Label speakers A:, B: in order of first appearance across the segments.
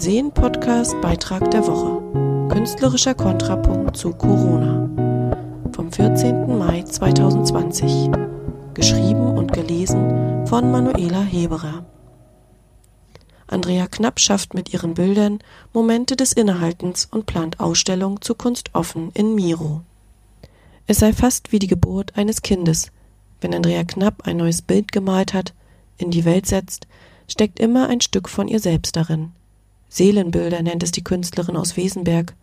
A: Sehen Podcast Beitrag der Woche. Künstlerischer Kontrapunkt zu Corona. Vom 14. Mai 2020. Geschrieben und gelesen von Manuela Heberer. Andrea Knapp schafft mit ihren Bildern Momente des Innehaltens und plant Ausstellung zu Kunst offen in Miro. Es sei fast wie die Geburt eines Kindes. Wenn Andrea Knapp ein neues Bild gemalt hat, in die Welt setzt, steckt immer ein Stück von ihr selbst darin. Seelenbilder nennt es die Künstlerin aus Wesenberg.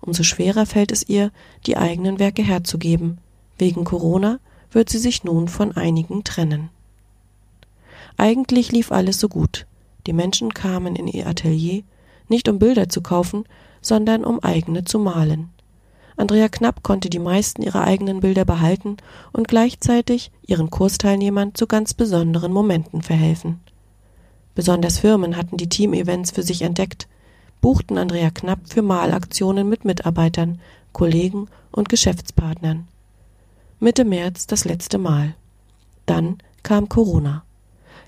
A: Umso schwerer fällt es ihr, die eigenen Werke herzugeben. Wegen Corona wird sie sich nun von einigen trennen. Eigentlich lief alles so gut. Die Menschen kamen in ihr Atelier, nicht um Bilder zu kaufen, sondern um eigene zu malen. Andrea Knapp konnte die meisten ihrer eigenen Bilder behalten und gleichzeitig ihren Kursteilnehmern zu ganz besonderen Momenten verhelfen. Besonders Firmen hatten die Team-Events für sich entdeckt, buchten Andrea Knapp für Malaktionen mit Mitarbeitern, Kollegen und Geschäftspartnern. Mitte März das letzte Mal. Dann kam Corona.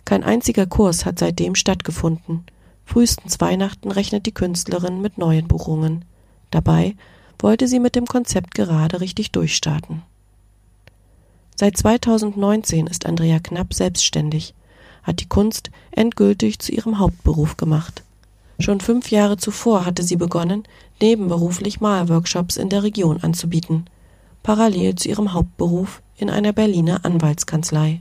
A: Kein einziger Kurs hat seitdem stattgefunden. Frühestens Weihnachten rechnet die Künstlerin mit neuen Buchungen. Dabei wollte sie mit dem Konzept gerade richtig durchstarten. Seit 2019 ist Andrea Knapp selbstständig hat die Kunst endgültig zu ihrem Hauptberuf gemacht. Schon fünf Jahre zuvor hatte sie begonnen, nebenberuflich Malworkshops in der Region anzubieten, parallel zu ihrem Hauptberuf in einer Berliner Anwaltskanzlei.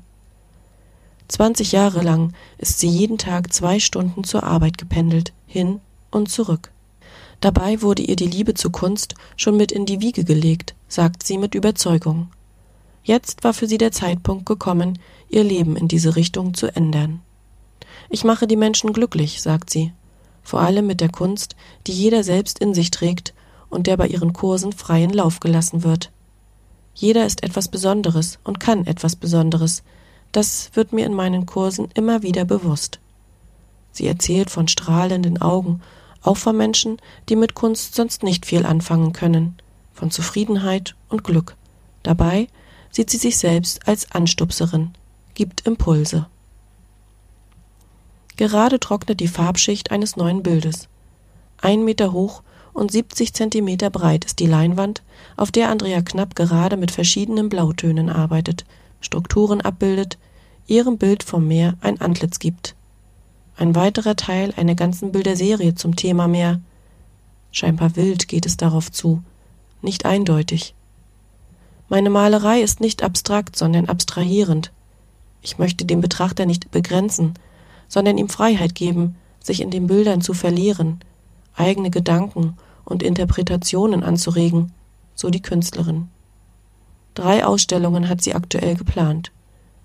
A: 20 Jahre lang ist sie jeden Tag zwei Stunden zur Arbeit gependelt, hin und zurück. Dabei wurde ihr die Liebe zur Kunst schon mit in die Wiege gelegt, sagt sie mit Überzeugung. Jetzt war für sie der Zeitpunkt gekommen, ihr Leben in diese Richtung zu ändern. Ich mache die Menschen glücklich, sagt sie, vor allem mit der Kunst, die jeder selbst in sich trägt und der bei ihren Kursen freien Lauf gelassen wird. Jeder ist etwas Besonderes und kann etwas Besonderes. Das wird mir in meinen Kursen immer wieder bewusst. Sie erzählt von strahlenden Augen, auch von Menschen, die mit Kunst sonst nicht viel anfangen können, von Zufriedenheit und Glück. Dabei sieht sie sich selbst als Anstupserin, gibt Impulse. Gerade trocknet die Farbschicht eines neuen Bildes. Ein Meter hoch und 70 Zentimeter breit ist die Leinwand, auf der Andrea Knapp gerade mit verschiedenen Blautönen arbeitet, Strukturen abbildet, ihrem Bild vom Meer ein Antlitz gibt. Ein weiterer Teil einer ganzen Bilderserie zum Thema Meer. Scheinbar wild geht es darauf zu, nicht eindeutig. Meine Malerei ist nicht abstrakt, sondern abstrahierend. Ich möchte den Betrachter nicht begrenzen, sondern ihm Freiheit geben, sich in den Bildern zu verlieren, eigene Gedanken und Interpretationen anzuregen, so die Künstlerin. Drei Ausstellungen hat sie aktuell geplant.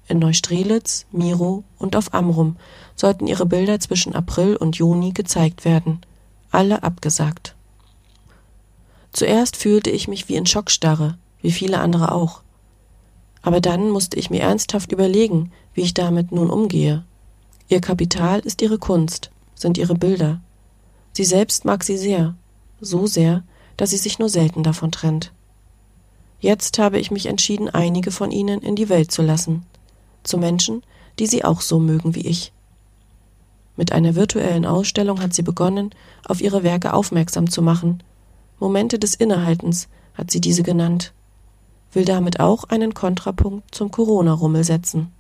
A: In Neustrelitz, Miro und auf Amrum sollten ihre Bilder zwischen April und Juni gezeigt werden. Alle abgesagt. Zuerst fühlte ich mich wie in Schockstarre, wie viele andere auch. Aber dann musste ich mir ernsthaft überlegen, wie ich damit nun umgehe. Ihr Kapital ist ihre Kunst, sind ihre Bilder. Sie selbst mag sie sehr, so sehr, dass sie sich nur selten davon trennt. Jetzt habe ich mich entschieden, einige von ihnen in die Welt zu lassen, zu Menschen, die sie auch so mögen wie ich. Mit einer virtuellen Ausstellung hat sie begonnen, auf ihre Werke aufmerksam zu machen. Momente des Innehaltens hat sie diese genannt will damit auch einen Kontrapunkt zum Corona-Rummel setzen.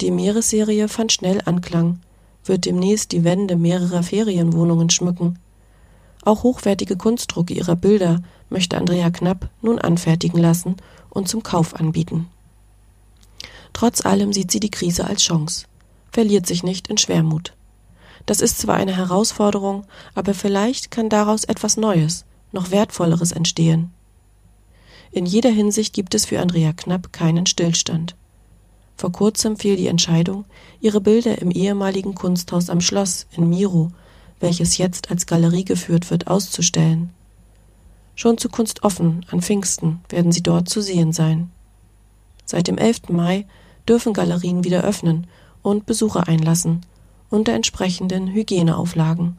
A: Die Meeresserie fand schnell Anklang, wird demnächst die Wände mehrerer Ferienwohnungen schmücken. Auch hochwertige Kunstdrucke ihrer Bilder möchte Andrea Knapp nun anfertigen lassen und zum Kauf anbieten. Trotz allem sieht sie die Krise als Chance, verliert sich nicht in Schwermut. Das ist zwar eine Herausforderung, aber vielleicht kann daraus etwas Neues, noch Wertvolleres entstehen. In jeder Hinsicht gibt es für Andrea Knapp keinen Stillstand. Vor kurzem fiel die Entscheidung, ihre Bilder im ehemaligen Kunsthaus am Schloss in Miro, welches jetzt als Galerie geführt wird, auszustellen. Schon zu Kunst offen an Pfingsten werden sie dort zu sehen sein. Seit dem 11. Mai dürfen Galerien wieder öffnen und Besucher einlassen, unter entsprechenden Hygieneauflagen.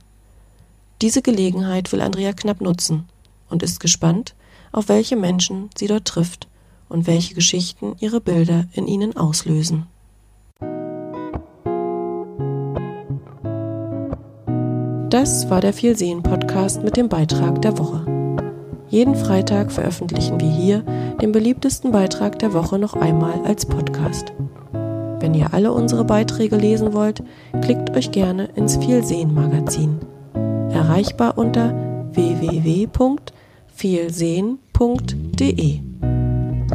A: Diese Gelegenheit will Andrea Knapp nutzen und ist gespannt, auf welche Menschen sie dort trifft und welche Geschichten ihre Bilder in ihnen auslösen. Das war der Vielsehen-Podcast mit dem Beitrag der Woche. Jeden Freitag veröffentlichen wir hier den beliebtesten Beitrag der Woche noch einmal als Podcast. Wenn ihr alle unsere Beiträge lesen wollt, klickt euch gerne ins Vielsehen-Magazin. Erreichbar unter www.vielsehen.de.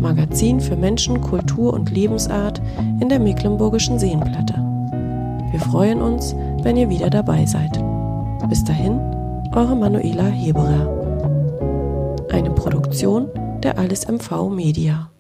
A: Magazin für Menschen, Kultur und Lebensart in der Mecklenburgischen Seenplatte. Wir freuen uns, wenn ihr wieder dabei seid. Bis dahin, eure Manuela Heberer. Eine Produktion der Alles MV Media.